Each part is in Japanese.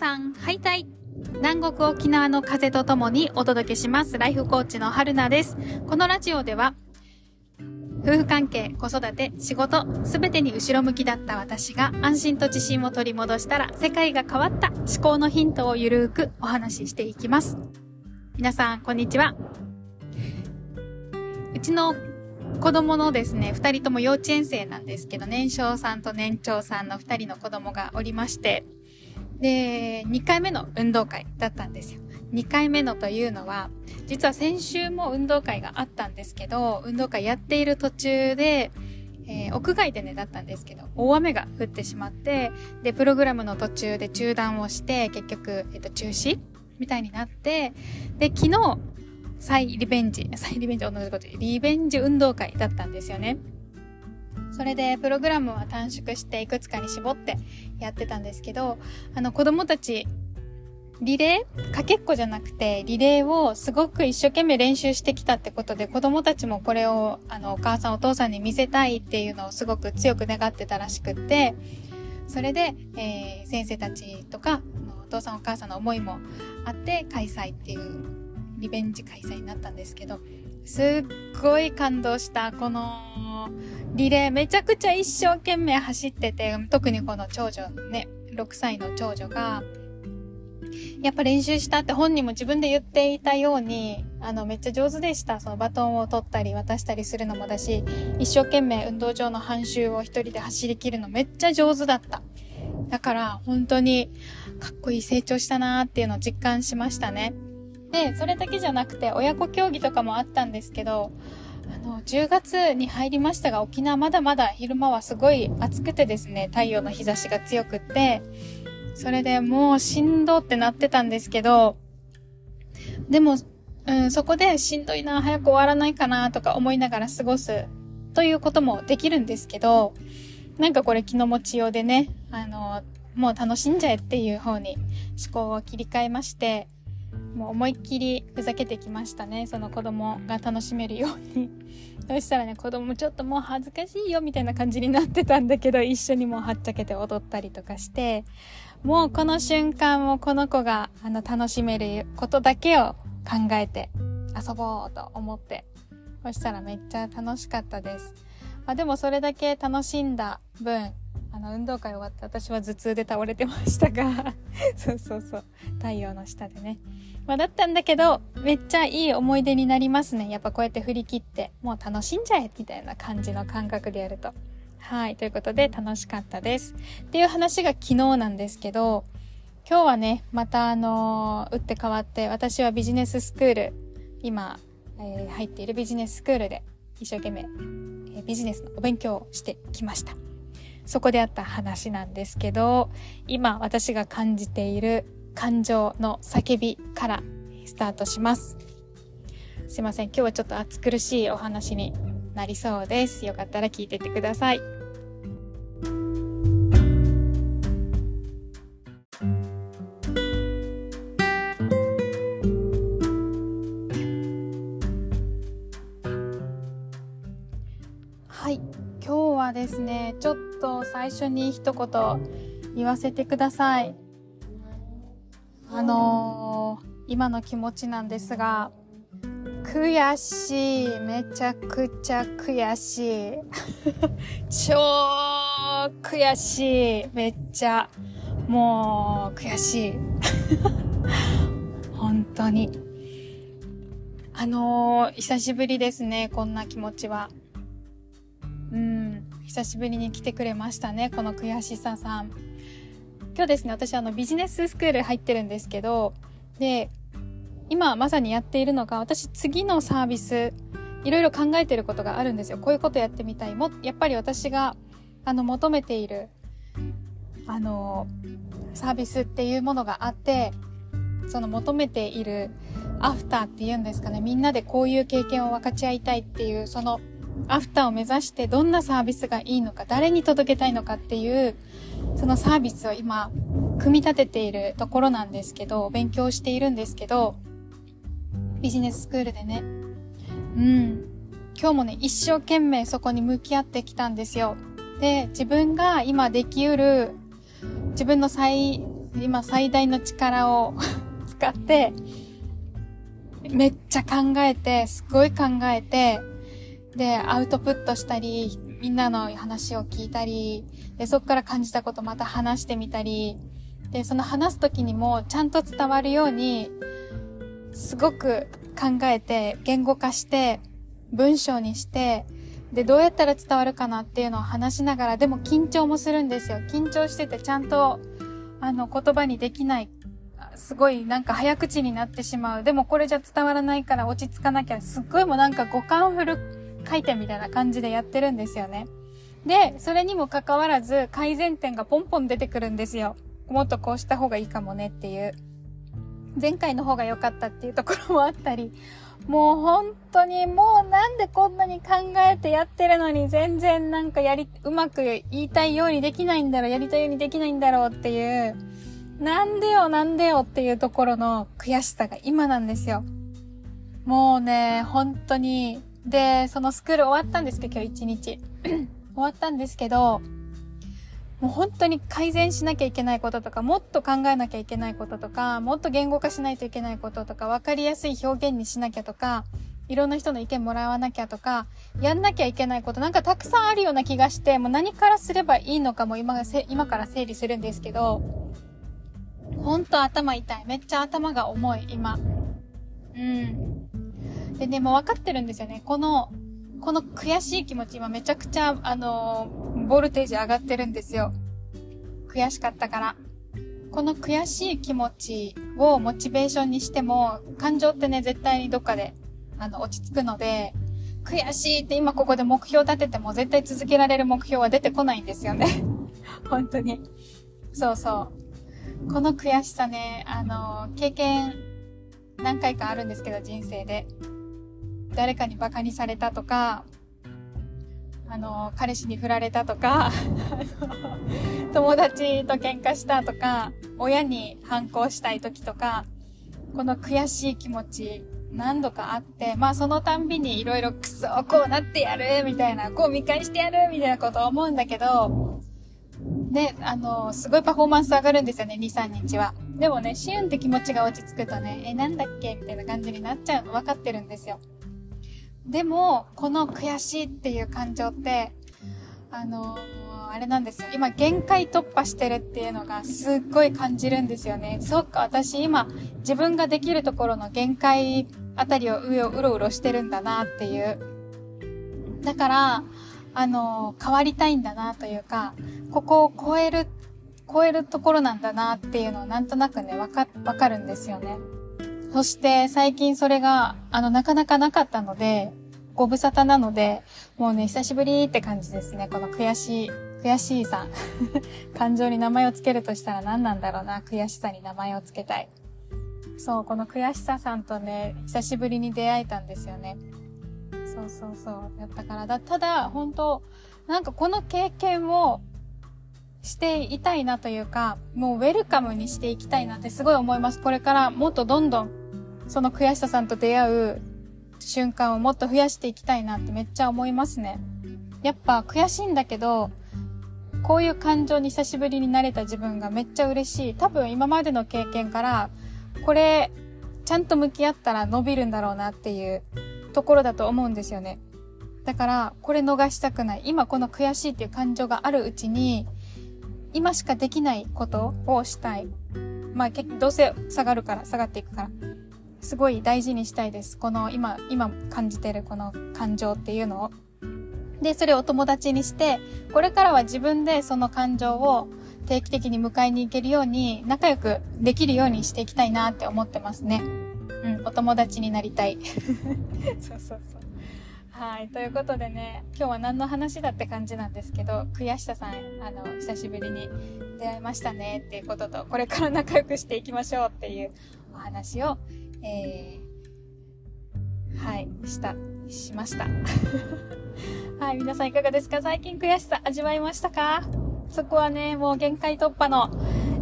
さん、ハイタイ南国沖縄の風とともにお届けします。ライフコーチの春菜です。このラジオでは、夫婦関係、子育て、仕事、すべてに後ろ向きだった私が安心と自信を取り戻したら世界が変わった思考のヒントをゆるーくお話ししていきます。皆さん、こんにちは。うちの子供のですね、二人とも幼稚園生なんですけど、年少さんと年長さんの二人の子供がおりまして、で、2回目の運動会だったんですよ。2回目のというのは、実は先週も運動会があったんですけど、運動会やっている途中で、えー、屋外でね、だったんですけど、大雨が降ってしまって、で、プログラムの途中で中断をして、結局、えっ、と、中止みたいになって、で、昨日、再リベンジ、再リベンジ、同じことリベンジ運動会だったんですよね。それでプログラムは短縮していくつかに絞ってやってたんですけど、あの子供たち、リレー？かけっこじゃなくて、リレーをすごく一生懸命練習してきたってことで、子供たちもこれを、あの、お母さんお父さんに見せたいっていうのをすごく強く願ってたらしくって、それで、えー、先生たちとか、お父さんお母さんの思いもあって開催っていうリベンジ開催になったんですけど、すっごい感動した。このリレーめちゃくちゃ一生懸命走ってて、特にこの長女ね、6歳の長女が、やっぱ練習したって本人も自分で言っていたように、あの、めっちゃ上手でした。そのバトンを取ったり渡したりするのもだし、一生懸命運動場の半周を一人で走り切るのめっちゃ上手だった。だから本当にかっこいい成長したなーっていうのを実感しましたね。で、それだけじゃなくて親子競技とかもあったんですけど、あの、10月に入りましたが、沖縄まだまだ昼間はすごい暑くてですね、太陽の日差しが強くって、それでもうしんどってなってたんですけど、でも、うん、そこでしんどいな、早く終わらないかなとか思いながら過ごすということもできるんですけど、なんかこれ気の持ちようでね、あの、もう楽しんじゃえっていう方に思考を切り替えまして、もう思いっきりふざけてきましたね。その子供が楽しめるように。そしたらね子供ちょっともう恥ずかしいよみたいな感じになってたんだけど一緒にもうはっちゃけて踊ったりとかしてもうこの瞬間をこの子があの楽しめることだけを考えて遊ぼうと思って。そしたらめっちゃ楽しかったです、まあ、でもそれだけ楽しんだ分の運動会終わって私は頭痛で倒れてましたが そうそうそう太陽の下でねまあ、だったんだけど、めっちゃいい思い出になりますね。やっぱこうやって振り切って、もう楽しんじゃえみたいな感じの感覚でやると。はい。ということで楽しかったです。っていう話が昨日なんですけど、今日はね、またあのー、打って変わって、私はビジネススクール、今、えー、入っているビジネススクールで一生懸命、ビジネスのお勉強をしてきました。そこであった話なんですけど、今私が感じている感情の叫びからスタートします。すいません。今日はちょっと暑苦しいお話になりそうです。よかったら聞いててください。はい。ですね、ちょっと最初に一言言わせてください。あのー、今の気持ちなんですが、悔しい。めちゃくちゃ悔しい。超悔しい。めっちゃ、もう悔しい。本当に。あのー、久しぶりですね、こんな気持ちは。久しぶりに来てくれましたね、この悔しささん。今日ですね、私あのビジネススクール入ってるんですけど、で、今まさにやっているのが、私次のサービス、いろいろ考えてることがあるんですよ。こういうことやってみたい。も、やっぱり私が、あの、求めている、あの、サービスっていうものがあって、その求めているアフターっていうんですかね。みんなでこういう経験を分かち合いたいっていう、そのアフターを目指してどんなサービスがいいのか、誰に届けたいのかっていう、そのサービスを今、組み立てているところなんですけど、勉強しているんですけど、ビジネススクールでね。うん。今日もね、一生懸命そこに向き合ってきたんですよ。で、自分が今できうる、自分の最今最大の力を 使って、めっちゃ考えて、すごい考えて、で、アウトプットしたり、みんなの話を聞いたり、で、そこから感じたことまた話してみたり、で、その話す時にもちゃんと伝わるように、すごく考えて、言語化して、文章にして、で、どうやったら伝わるかなっていうのを話しながら、でも緊張もするんですよ。緊張しててちゃんと、あの、言葉にできない。すごいなんか早口になってしまう。でもこれじゃ伝わらないから落ち着かなきゃ。すっごいもうなんか五感フル回転みたいな感じでやってるんですよね。で、それにもかかわらず改善点がポンポン出てくるんですよ。もっとこうした方がいいかもねっていう。前回の方が良かったっていうところもあったり、もう本当にもうなんでこんなに考えてやってるのに全然なんかやり、うまく言いたいようにできないんだろう、やりたいようにできないんだろうっていう、なんでよなんでよっていうところの悔しさが今なんですよ。もうね、本当に。で、そのスクール終わったんですけど、今日一日。終わったんですけど、もう本当に改善しなきゃいけないこととか、もっと考えなきゃいけないこととか、もっと言語化しないといけないこととか、わかりやすい表現にしなきゃとか、いろんな人の意見もらわなきゃとか、やんなきゃいけないこと、なんかたくさんあるような気がして、もう何からすればいいのかも今今から整理するんですけど、ほんと頭痛い。めっちゃ頭が重い、今。うん。でね、もう分かってるんですよね。この、この悔しい気持ち今めちゃくちゃ、あの、ボルテージ上がってるんですよ。悔しかったから。この悔しい気持ちをモチベーションにしても、感情ってね、絶対にどっかで、あの、落ち着くので、悔しいって今ここで目標立てても絶対続けられる目標は出てこないんですよね。本当に。そうそう。この悔しさね、あの、経験何回かあるんですけど、人生で。誰かに馬鹿にされたとか、あの、彼氏に振られたとか、友達と喧嘩したとか、親に反抗したい時とか、この悔しい気持ち何度かあって、まあそのたんびにいろいろクソ、こうなってやるみたいな、こう見返してやるみたいなことを思うんだけど、で、あの、すごいパフォーマンス上がるんですよね、2、3日は。でもね、シュンって気持ちが落ち着くとね、え、なんだっけ？みたいな感じになっちゃうの分かってるんですよ。でも、この悔しいっていう感情って、あのー、あれなんですよ。今、限界突破してるっていうのがすっごい感じるんですよね。そっか、私今、自分ができるところの限界あたりを上をうろうろしてるんだなっていう。だから、あのー、変わりたいんだなというか、ここを超えるっ、超えるところなんだなっていうのをなんとなくね、わか、わかるんですよね。そして最近それが、あの、なかなかなかったので、ご無沙汰なので、もうね、久しぶりって感じですね。この悔しい、悔しいさん。感情に名前をつけるとしたら何なんだろうな。悔しさに名前をつけたい。そう、この悔しささんとね、久しぶりに出会えたんですよね。そうそうそう。やったから、だ、ただ、本当なんかこの経験をしていたいなというか、もうウェルカムにしていきたいなってすごい思います。これからもっとどんどん、その悔しささんと出会う瞬間をもっと増やしていきたいなってめっちゃ思いますね。やっぱ悔しいんだけど、こういう感情に久しぶりになれた自分がめっちゃ嬉しい。多分今までの経験から、これ、ちゃんと向き合ったら伸びるんだろうなっていうところだと思うんですよね。だから、これ逃したくない。今この悔しいっていう感情があるうちに、今しかできないことをしたい。まあ、どうせ下がるから、下がっていくから。すごい大事にしたいです。この今、今感じてるこの感情っていうのを。で、それをお友達にして、これからは自分でその感情を定期的に迎えに行けるように、仲良くできるようにしていきたいなって思ってますね。うん、お友達になりたい。そうそうそう。はい。ということでね、今日は何の話だって感じなんですけど、悔しささん、あの、久しぶりに出会いましたねっていうことと、これから仲良くしていきましょうっていうお話を、えー、はい、した、しました。はい、皆さんいかがですか？最近悔しさ味わいましたか？そこはね、もう限界突破の、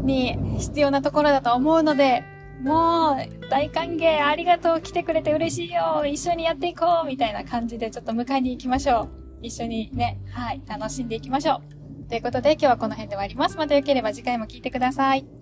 に必要なところだと思うので、もう、大歓迎、ありがとう、来てくれて嬉しいよ、一緒にやっていこう、みたいな感じでちょっと迎えに行きましょう。一緒にね、はい、楽しんでいきましょう。ということで今日はこの辺で終わります。また良ければ次回も聴いてください。